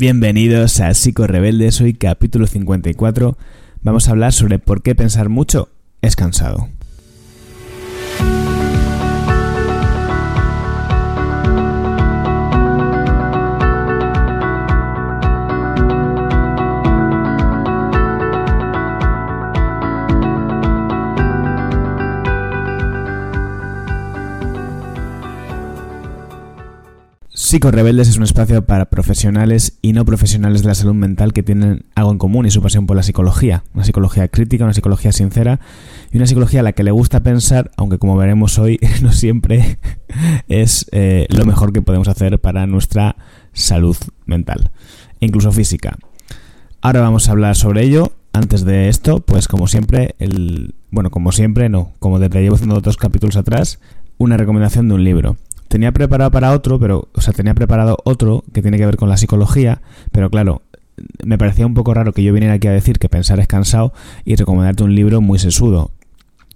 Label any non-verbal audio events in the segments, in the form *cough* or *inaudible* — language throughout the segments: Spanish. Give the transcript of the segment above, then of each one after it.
Bienvenidos a Psico Rebeldes, hoy capítulo 54. Vamos a hablar sobre por qué pensar mucho es cansado. Rebeldes es un espacio para profesionales y no profesionales de la salud mental que tienen algo en común y su pasión por la psicología. Una psicología crítica, una psicología sincera y una psicología a la que le gusta pensar, aunque como veremos hoy *laughs* no siempre es eh, lo mejor que podemos hacer para nuestra salud mental, incluso física. Ahora vamos a hablar sobre ello. Antes de esto, pues como siempre, el bueno, como siempre, no, como desde llevo haciendo otros capítulos atrás, una recomendación de un libro. Tenía preparado para otro, pero, o sea, tenía preparado otro que tiene que ver con la psicología, pero claro, me parecía un poco raro que yo viniera aquí a decir que pensar es cansado y recomendarte un libro muy sesudo.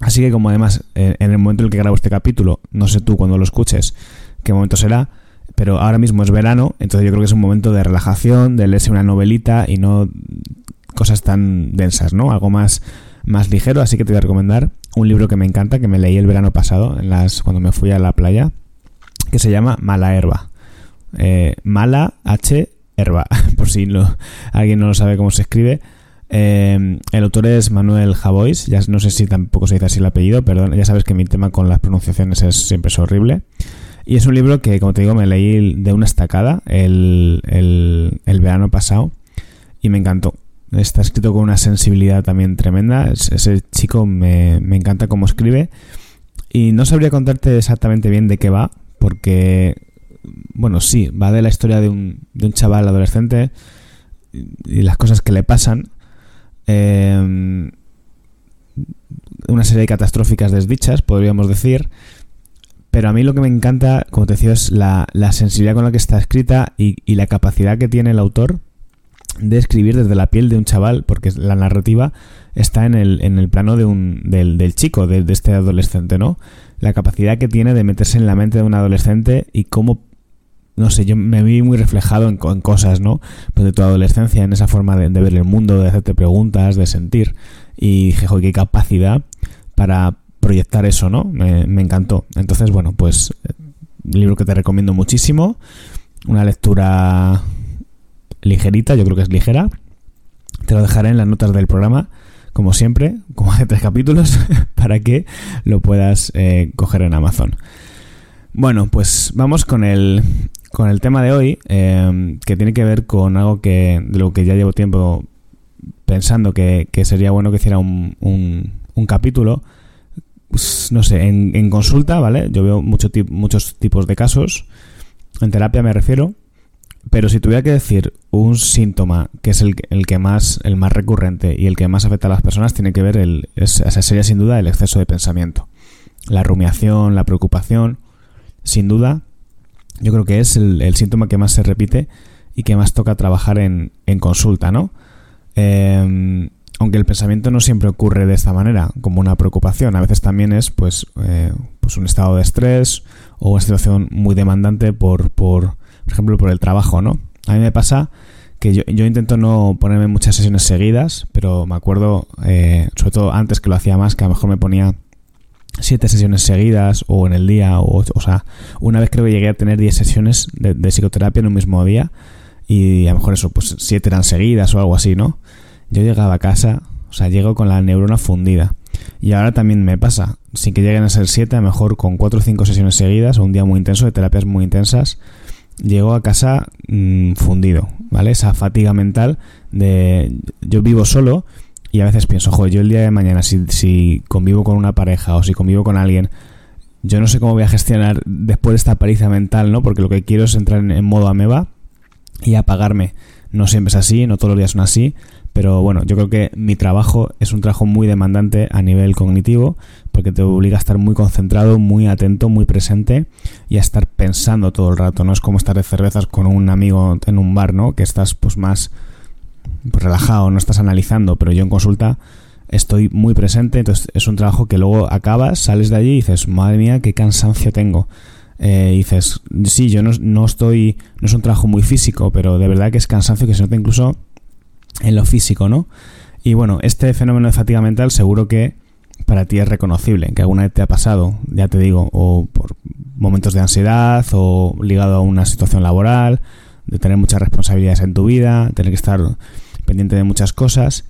Así que como además eh, en el momento en el que grabo este capítulo, no sé tú cuando lo escuches qué momento será, pero ahora mismo es verano, entonces yo creo que es un momento de relajación, de leerse una novelita y no cosas tan densas, ¿no? Algo más, más ligero, así que te voy a recomendar un libro que me encanta, que me leí el verano pasado, en las, cuando me fui a la playa, que se llama Mala Herba. Eh, mala H Herba, *laughs* por si alguien no lo sabe cómo se escribe. Eh, el autor es Manuel Javois, ya no sé si tampoco se dice así el apellido, perdón, ya sabes que mi tema con las pronunciaciones es siempre es horrible. Y es un libro que, como te digo, me leí de una estacada el, el, verano pasado y me encantó. Está escrito con una sensibilidad también tremenda. Ese chico me, me encanta cómo escribe. Y no sabría contarte exactamente bien de qué va, porque, bueno, sí, va de la historia de un, de un chaval adolescente y las cosas que le pasan. Em, una serie de catastróficas desdichas, podríamos decir. Pero a mí lo que me encanta, como te decía, es la, sensibilidad con la que está escrita y, la capacidad que tiene el autor de escribir desde la piel de un chaval, porque la narrativa está en el, en el plano de un, del, del chico, de, este adolescente, ¿no? la capacidad que tiene de meterse en la mente de un adolescente y cómo, no sé, yo me vi muy reflejado en, cosas, ¿no? Pues de tu adolescencia, en esa forma de, ver el mundo, de hacerte preguntas, de sentir. Y dije, qué capacidad para proyectar eso, ¿no? Me, encantó. Entonces, bueno, pues libro que te recomiendo muchísimo. Una lectura ligerita, yo creo que es ligera. Te lo dejaré en las notas del programa como siempre, como hace tres capítulos, *laughs* para que lo puedas eh, coger en Amazon. Bueno, pues vamos con el, con el tema de hoy, eh, que tiene que ver con algo que de lo que ya llevo tiempo pensando que, sería bueno que hiciera un, un, capítulo. Pues, no sé, en, en, consulta, ¿vale? Yo veo mucho, muchos tipos de casos. En terapia me refiero. Pero si tuviera que decir un síntoma que es el, el, que más, el más recurrente y el que más afecta a las personas, tiene que ver, el, es, sería sin duda el exceso de pensamiento. La rumiación, la preocupación, sin duda, yo creo que es el, síntoma que más se repite y que más toca trabajar en, en consulta, ¿no? Em, aunque el pensamiento no siempre ocurre de esta manera, como una preocupación, a veces también es pues, eh, pues un estado de estrés o una situación muy demandante por, por por ejemplo, por el trabajo, ¿no? A mí me pasa que yo, intento no ponerme muchas sesiones seguidas, pero me acuerdo, eh, sobre todo antes que lo hacía más, que a lo mejor me ponía siete sesiones seguidas o en el día, o, o sea, una vez creo que llegué a tener diez sesiones de, psicoterapia en un mismo día y a lo mejor eso, pues siete eran seguidas o algo así, ¿no? Yo llegaba a casa, o sea, llego con la neurona fundida. Y ahora también me pasa, sin que lleguen a ser siete, a lo mejor con cuatro o cinco sesiones seguidas o un día muy intenso de terapias muy intensas, llego a casa mm, fundido, ¿vale? Esa fatiga mental de yo vivo solo y a veces pienso, joder, yo el día de mañana si, si convivo con una pareja o si convivo con alguien, yo no sé cómo voy a gestionar después de esta paliza mental, ¿no? Porque lo que quiero es entrar en, en modo ameba y apagarme. No siempre es así, no todos los días son así, pero bueno, yo creo que mi trabajo es un trabajo muy demandante a nivel cognitivo, porque te obliga a estar muy concentrado, muy atento, muy presente y a estar pensando todo el rato. No es como estar de cervezas con un amigo en un bar, ¿no? Que estás pues más pues, relajado, no estás analizando, pero yo en consulta estoy muy presente, entonces es un trabajo que luego acabas, sales de allí y dices, madre mía, qué cansancio tengo. eh, dices, sí, yo no, no, estoy, no es un trabajo muy físico, pero de verdad que es cansancio que se nota incluso en lo físico, ¿no? Y bueno, este fenómeno de fatiga mental seguro que para ti es reconocible, que alguna vez te ha pasado, ya te digo, o por momentos de ansiedad, o ligado a una situación laboral, de tener muchas responsabilidades en tu vida, tener que estar pendiente de muchas cosas,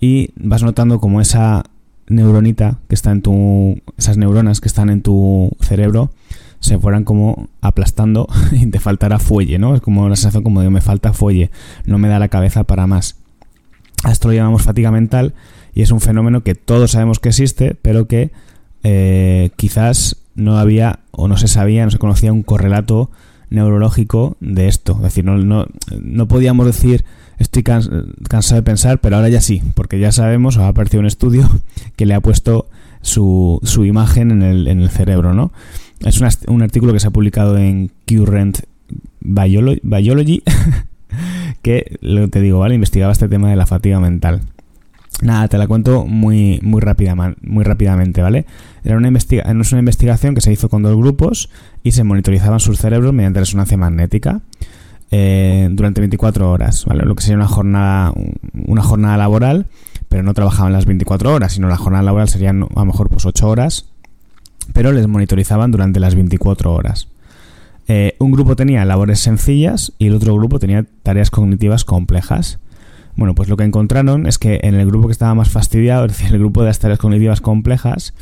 y vas notando como esa neuronita que está en tu. esas neuronas que están en tu cerebro se fueran como aplastando *laughs* y te faltará fuelle, ¿no? Es como la sensación como de me falta fuelle, no me da la cabeza para más. Esto lo llamamos fatiga mental y es un fenómeno que todos sabemos que existe, pero que eh, quizás no había o no se sabía, no se conocía un correlato neurológico de esto. Es decir, no, no, no podíamos decir estoy cansado de pensar, pero ahora ya sí, porque ya sabemos, o ha aparecido un estudio *laughs* que le ha puesto su, su imagen en el, en el cerebro, ¿no? Es un artículo que se ha publicado en Current Biology, *laughs* que, te digo, ¿vale? Investigaba este tema de la fatiga mental. Nada, te la cuento muy, muy, rápida, muy rápidamente, ¿vale? Era una, investiga es una investigación que se hizo con dos grupos y se monitorizaban sus cerebros mediante resonancia magnética eh, durante 24 horas, ¿vale? Lo que sería una jornada, una jornada laboral, pero no trabajaban las 24 horas, sino la jornada laboral serían a lo mejor pues 8 horas pero les monitorizaban durante las 24 horas. Eh, un grupo tenía labores sencillas y el otro grupo tenía tareas cognitivas complejas. Bueno, pues lo que encontraron es que en el grupo que estaba más fastidiado, *laughs* es decir, el grupo de las tareas cognitivas complejas,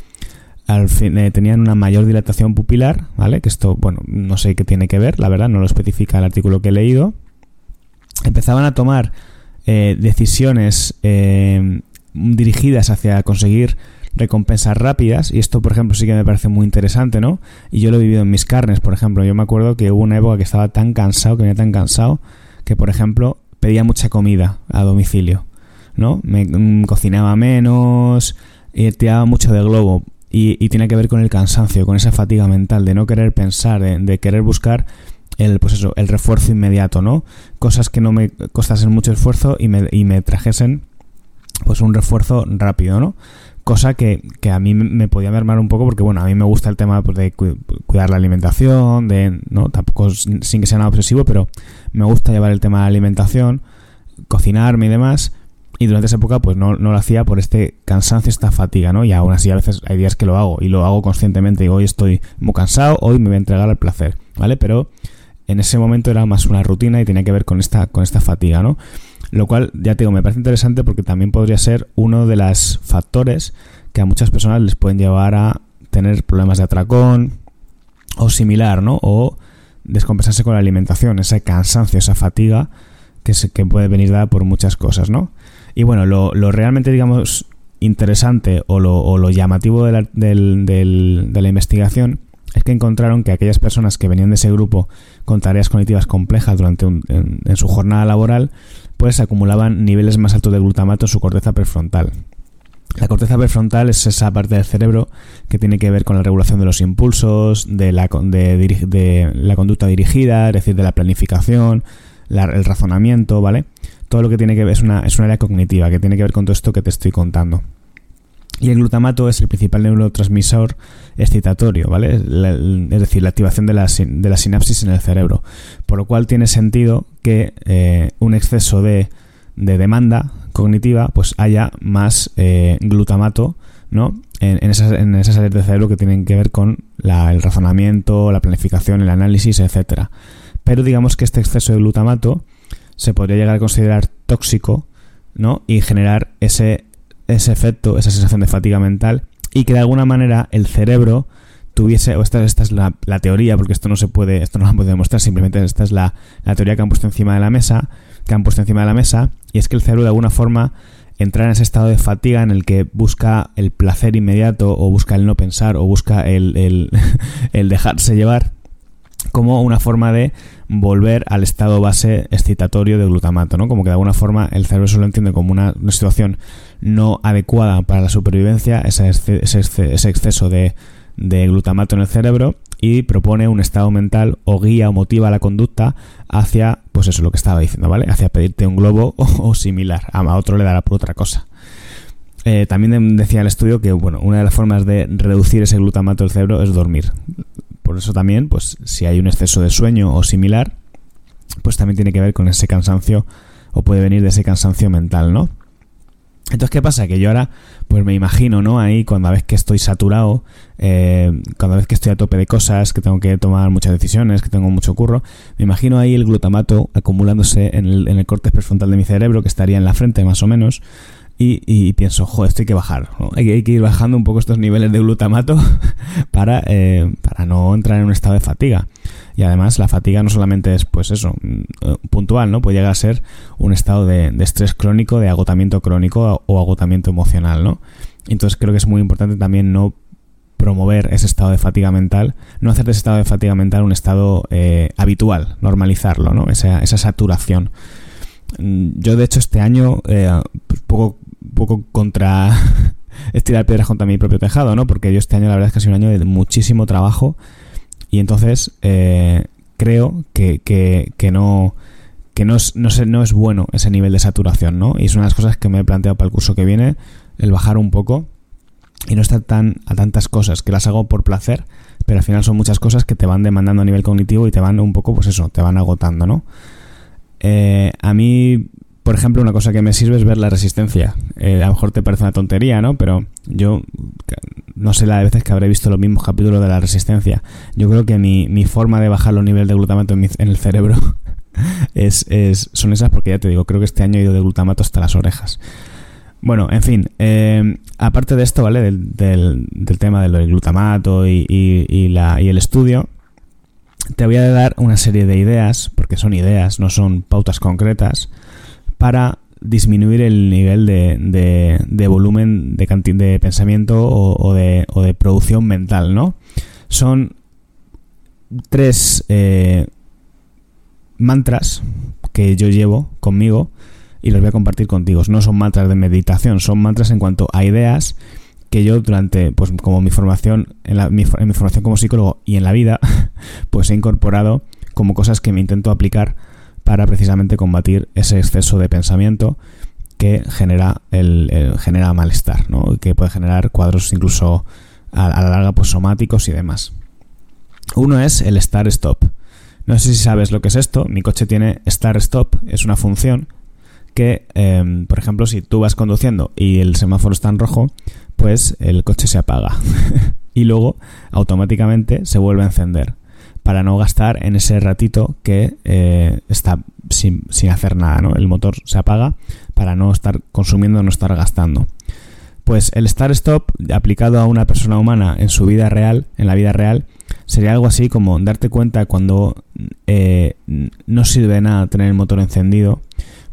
al fin, eh, tenían una mayor dilatación pupilar, ¿vale? Que esto, bueno, no sé qué tiene que ver, la verdad, no lo especifica el artículo que he leído. Empezaban a tomar eh, decisiones dirigidas hacia conseguir recompensas rápidas y esto por ejemplo sí que me parece muy interesante no y yo lo he vivido en mis carnes por ejemplo yo me acuerdo que hubo una época que estaba tan cansado que venía tan cansado que por ejemplo pedía mucha comida a domicilio no me mm, cocinaba menos y tiraba mucho de globo y, tiene que ver con el cansancio con esa fatiga mental de no querer pensar de, querer buscar el, pues eso, el refuerzo inmediato, ¿no? Cosas que no me costasen mucho esfuerzo y me, y me trajesen pues un refuerzo rápido, ¿no? Cosa que, que, a mí me podía mermar un poco porque, bueno, a mí me gusta el tema pues, de cuidar la alimentación, de, no, tampoco sin que sea nada obsesivo, pero me gusta llevar el tema de la alimentación, cocinarme y demás, y durante esa época pues no, no, lo hacía por este cansancio, esta fatiga, ¿no? Y aún así a veces hay días que lo hago y lo hago conscientemente, y hoy estoy muy cansado, hoy me voy a entregar al placer, ¿vale? Pero en ese momento era más una rutina y tenía que ver con esta, con esta fatiga, ¿no? Lo cual, ya te digo, me parece interesante porque también podría ser uno de los factores que a muchas personas les pueden llevar a tener problemas de atracón o similar, ¿no? O descompensarse con la alimentación, ese cansancio, esa fatiga que, se, que puede venir dada por muchas cosas, ¿no? Y bueno, lo, realmente, digamos, interesante o lo, llamativo de la, de la investigación es que encontraron que aquellas personas que venían de ese grupo con tareas cognitivas complejas durante en, su jornada laboral pues acumulaban niveles más altos de glutamato en su corteza prefrontal. La corteza prefrontal es esa parte del cerebro que tiene que ver con la regulación de los impulsos, de la, de, la conducta dirigida, es decir, de la planificación, el razonamiento, ¿vale? Todo lo que tiene que ver es una, es una área cognitiva que tiene que ver con todo esto que te estoy contando. Y el glutamato es el principal neurotransmisor excitatorio, ¿vale? es decir, la activación de la, de sinapsis en el cerebro. Por lo cual tiene sentido que eh, un exceso de, de, demanda cognitiva pues haya más eh, glutamato ¿no? En, esas, en esas áreas del cerebro que tienen que ver con el razonamiento, la planificación, el análisis, etcétera. Pero digamos que este exceso de glutamato se podría llegar a considerar tóxico ¿no? y generar ese ese efecto, esa sensación de fatiga mental y que de alguna manera el cerebro tuviese, o esta, esta es la, teoría, porque esto no se puede, esto no lo puede demostrar, simplemente esta es la, teoría que han puesto encima de la mesa, que han puesto encima de la mesa, y es que el cerebro de alguna forma entra en ese estado de fatiga en el que busca el placer inmediato, o busca el no pensar, o busca el, el, *laughs* el dejarse llevar, como una forma de volver al estado base excitatorio de glutamato, ¿no? Como que de alguna forma el cerebro se lo entiende como una, situación no adecuada para la supervivencia, ese, exceso de, glutamato en el cerebro y propone un estado mental o guía o motiva la conducta hacia, pues eso, lo que estaba diciendo, ¿vale? Hacia pedirte un globo *laughs* o, similar. A otro le dará por otra cosa. Eh, también decía el estudio que, bueno, una de las formas de reducir ese glutamato del cerebro es dormir por eso también, pues si hay un exceso de sueño o similar, pues también tiene que ver con ese cansancio o puede venir de ese cansancio mental, ¿no? Entonces, ¿qué pasa? Que yo ahora, pues me imagino, ¿no? Ahí, cuando vez que estoy saturado, eh, cuando vez que estoy a tope de cosas, que tengo que tomar muchas decisiones, que tengo mucho curro, me imagino ahí el glutamato acumulándose en el, en el corte prefrontal de mi cerebro, que estaría en la frente más o menos, y, pienso, joder, esto hay que bajar. Hay, que ir bajando un poco estos niveles de glutamato *laughs* para, eh, para no entrar en un estado de fatiga. Y además la fatiga no solamente es pues eso, mm, eh, puntual, ¿no? Puede llegar a ser un estado de, estrés crónico, de agotamiento crónico o agotamiento emocional, ¿no? Entonces creo que es muy importante también no promover ese estado de fatiga mental, no hacer de ese estado de fatiga mental un estado eh, habitual, normalizarlo, ¿no? Esa, esa saturación. Mm, yo de hecho este año, eh, poco poco contra *laughs* estirar piedras contra mi propio tejado, ¿no? Porque yo este año la verdad es que ha sido un año de muchísimo trabajo y entonces eh, creo que, que, no que no es, no, no es bueno ese nivel de saturación, ¿no? Y es una de las cosas que me he planteado para el curso que viene, el bajar un poco y no estar tan a tantas cosas que las hago por placer, pero al final son muchas cosas que te van demandando a nivel cognitivo y te van un poco, pues eso, te van agotando, ¿no? Eh, a mí por ejemplo, una cosa que me sirve es ver la resistencia. Eh, a lo mejor te parece una tontería, ¿no? Pero yo no sé la de veces que habré visto los mismos capítulos de la resistencia. Yo creo que mi, mi forma de bajar los niveles de glutamato en, el cerebro *laughs* es, es, son esas porque ya te digo, creo que este año he ido de glutamato hasta las orejas. Bueno, en fin, eh, aparte de esto, ¿vale? Del, tema del glutamato y el estudio, te voy a dar una serie de ideas, porque son ideas, no son pautas concretas, para disminuir el nivel de, de, volumen de, de pensamiento o, de, o, de, producción mental, ¿no? Son tres eh, mantras que yo llevo conmigo y los voy a compartir contigo. No son mantras de meditación, son mantras en cuanto a ideas que yo durante, pues como mi formación, en, la, mi formación como psicólogo y en la vida, *laughs* pues he incorporado como cosas que me intento aplicar para precisamente combatir ese exceso de pensamiento que genera el, genera malestar, ¿no? que puede generar cuadros incluso a, la larga pues somáticos y demás. Uno es el start stop. No sé si sabes lo que es esto. Mi coche tiene start stop, es una función que, em, por ejemplo, si tú vas conduciendo y el semáforo está en rojo, pues el coche se apaga *laughs* y luego automáticamente se vuelve a encender para no gastar en ese ratito que eh, está sin, hacer nada, ¿no? El motor se apaga para no estar consumiendo, no estar gastando. Pues el start-stop aplicado a una persona humana en su vida real, en la vida real, sería algo así como darte cuenta cuando eh, no sirve de nada tener el motor encendido,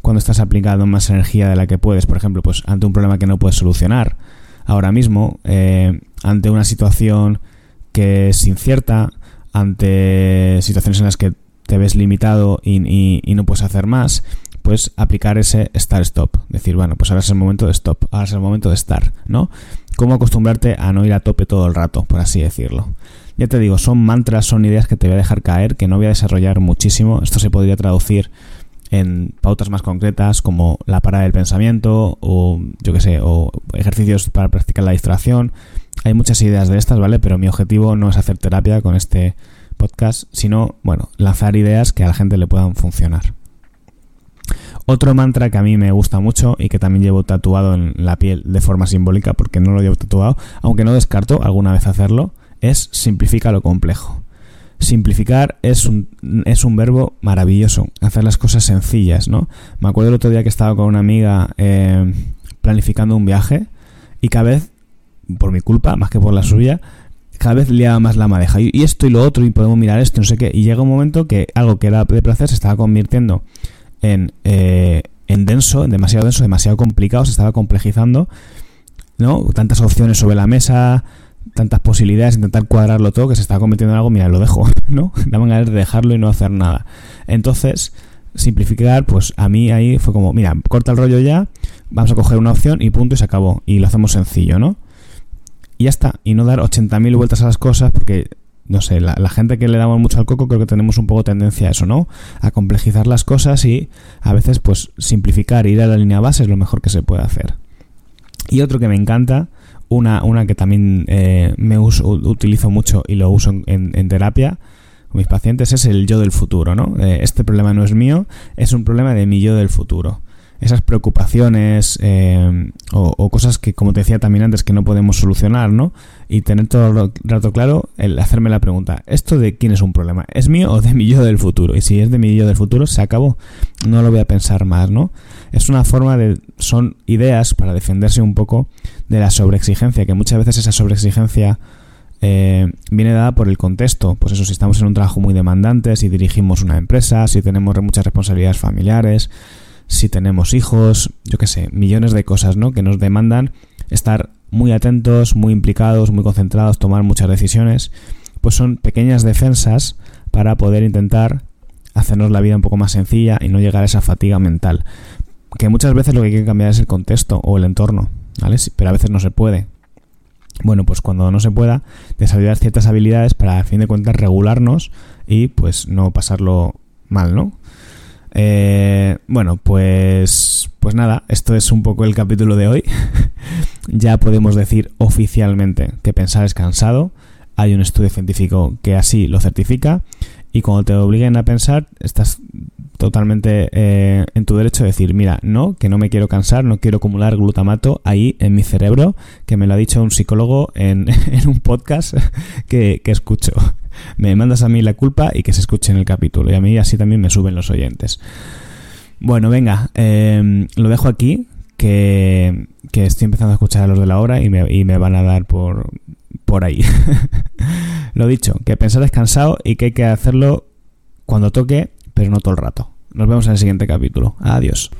cuando estás aplicando más energía de la que puedes, por ejemplo, pues ante un problema que no puedes solucionar ahora mismo, eh, ante una situación que es incierta, ante situaciones en las que te ves limitado y, no puedes hacer más, pues aplicar ese start stop. Decir, bueno, pues ahora es el momento de stop, ahora es el momento de estar, ¿no? Cómo acostumbrarte a no ir a tope todo el rato, por así decirlo. Ya te digo, son mantras, son ideas que te voy a dejar caer, que no voy a desarrollar muchísimo. Esto se podría traducir en pautas más concretas como la parada del pensamiento o yo que sé, o ejercicios para practicar la distracción. Hay muchas ideas de estas, ¿vale? Pero mi objetivo no es hacer terapia con este podcast, sino, bueno, lanzar ideas que a la gente le puedan funcionar. Otro mantra que a mí me gusta mucho y que también llevo tatuado en la piel de forma simbólica porque no lo llevo tatuado, aunque no descarto alguna vez hacerlo, es simplifica lo complejo. Simplificar es un, es un verbo maravilloso, hacer las cosas sencillas, ¿no? Me acuerdo el otro día que estaba con una amiga eh, planificando un viaje y cada vez, por mi culpa, más que por la suya, cada vez liaba más la madeja. Y, esto y lo otro, y podemos mirar esto, no sé qué. Y llega un momento que algo que era de placer se estaba convirtiendo en, eh, en denso, en demasiado denso, demasiado complicado, se estaba complejizando, ¿no? Tantas opciones sobre la mesa, tantas posibilidades, intentar cuadrarlo todo, que se está convirtiendo en algo, mira, lo dejo, *laughs* ¿no? Daban ganas de dejarlo y no hacer nada. Entonces, simplificar, pues a mí ahí fue como, mira, corta el rollo ya, vamos a coger una opción y punto y se acabó. Y lo hacemos sencillo, ¿no? Y ya está. Y no dar 80.000 vueltas a las cosas porque, no sé, la, gente que le damos mucho al coco creo que tenemos un poco tendencia a eso, ¿no? A complejizar las cosas y a veces pues simplificar, ir a la línea base es lo mejor que se puede hacer. Y otro que me encanta una, una que también eh, me uso, utilizo mucho y lo uso en, terapia con mis pacientes es el yo del futuro, ¿no? Eh, este problema no es mío, es un problema de mi yo del futuro esas preocupaciones eh, o, cosas que, como te decía también antes, que no podemos solucionar, ¿no? Y tener todo el rato claro, el hacerme la pregunta, ¿esto de quién es un problema? ¿Es mío o de mi yo del futuro? Y si es de mi yo del futuro, se acabó. No lo voy a pensar más, ¿no? Es una forma de... son ideas para defenderse un poco de la sobreexigencia, que muchas veces esa sobreexigencia... Eh, viene dada por el contexto. Pues eso, si estamos en un trabajo muy demandante, si dirigimos una empresa, si tenemos muchas responsabilidades familiares, si tenemos hijos, yo qué sé, millones de cosas, ¿no? Que nos demandan estar muy atentos, muy implicados, muy concentrados, tomar muchas decisiones, pues son pequeñas defensas para poder intentar hacernos la vida un poco más sencilla y no llegar a esa fatiga mental. Que muchas veces lo que hay que cambiar es el contexto o el entorno, ¿vale? Pero a veces no se puede. Bueno, pues cuando no se pueda, desarrollar ciertas habilidades para, a fin de cuentas, regularnos y pues no pasarlo mal, ¿no? Eh, bueno, pues, pues nada, esto es un poco el capítulo de hoy. *laughs* ya podemos decir oficialmente que pensar es cansado. Hay un estudio científico que así lo certifica. Y cuando te obliguen a pensar, estás totalmente eh, en tu derecho de decir, mira, no, que no me quiero cansar, no quiero acumular glutamato ahí en mi cerebro, que me lo ha dicho un psicólogo en, *laughs* un podcast que, que escucho me mandas a mí la culpa y que se escuche en el capítulo. Y a mí así también me suben los oyentes. Bueno, venga, em, lo dejo aquí, que, estoy empezando a escuchar a los de la hora y me, y me van a dar por, por ahí. *laughs* lo dicho, que pensar descansado y que hay que hacerlo cuando toque, pero no todo el rato. Nos vemos en el siguiente capítulo. Adiós.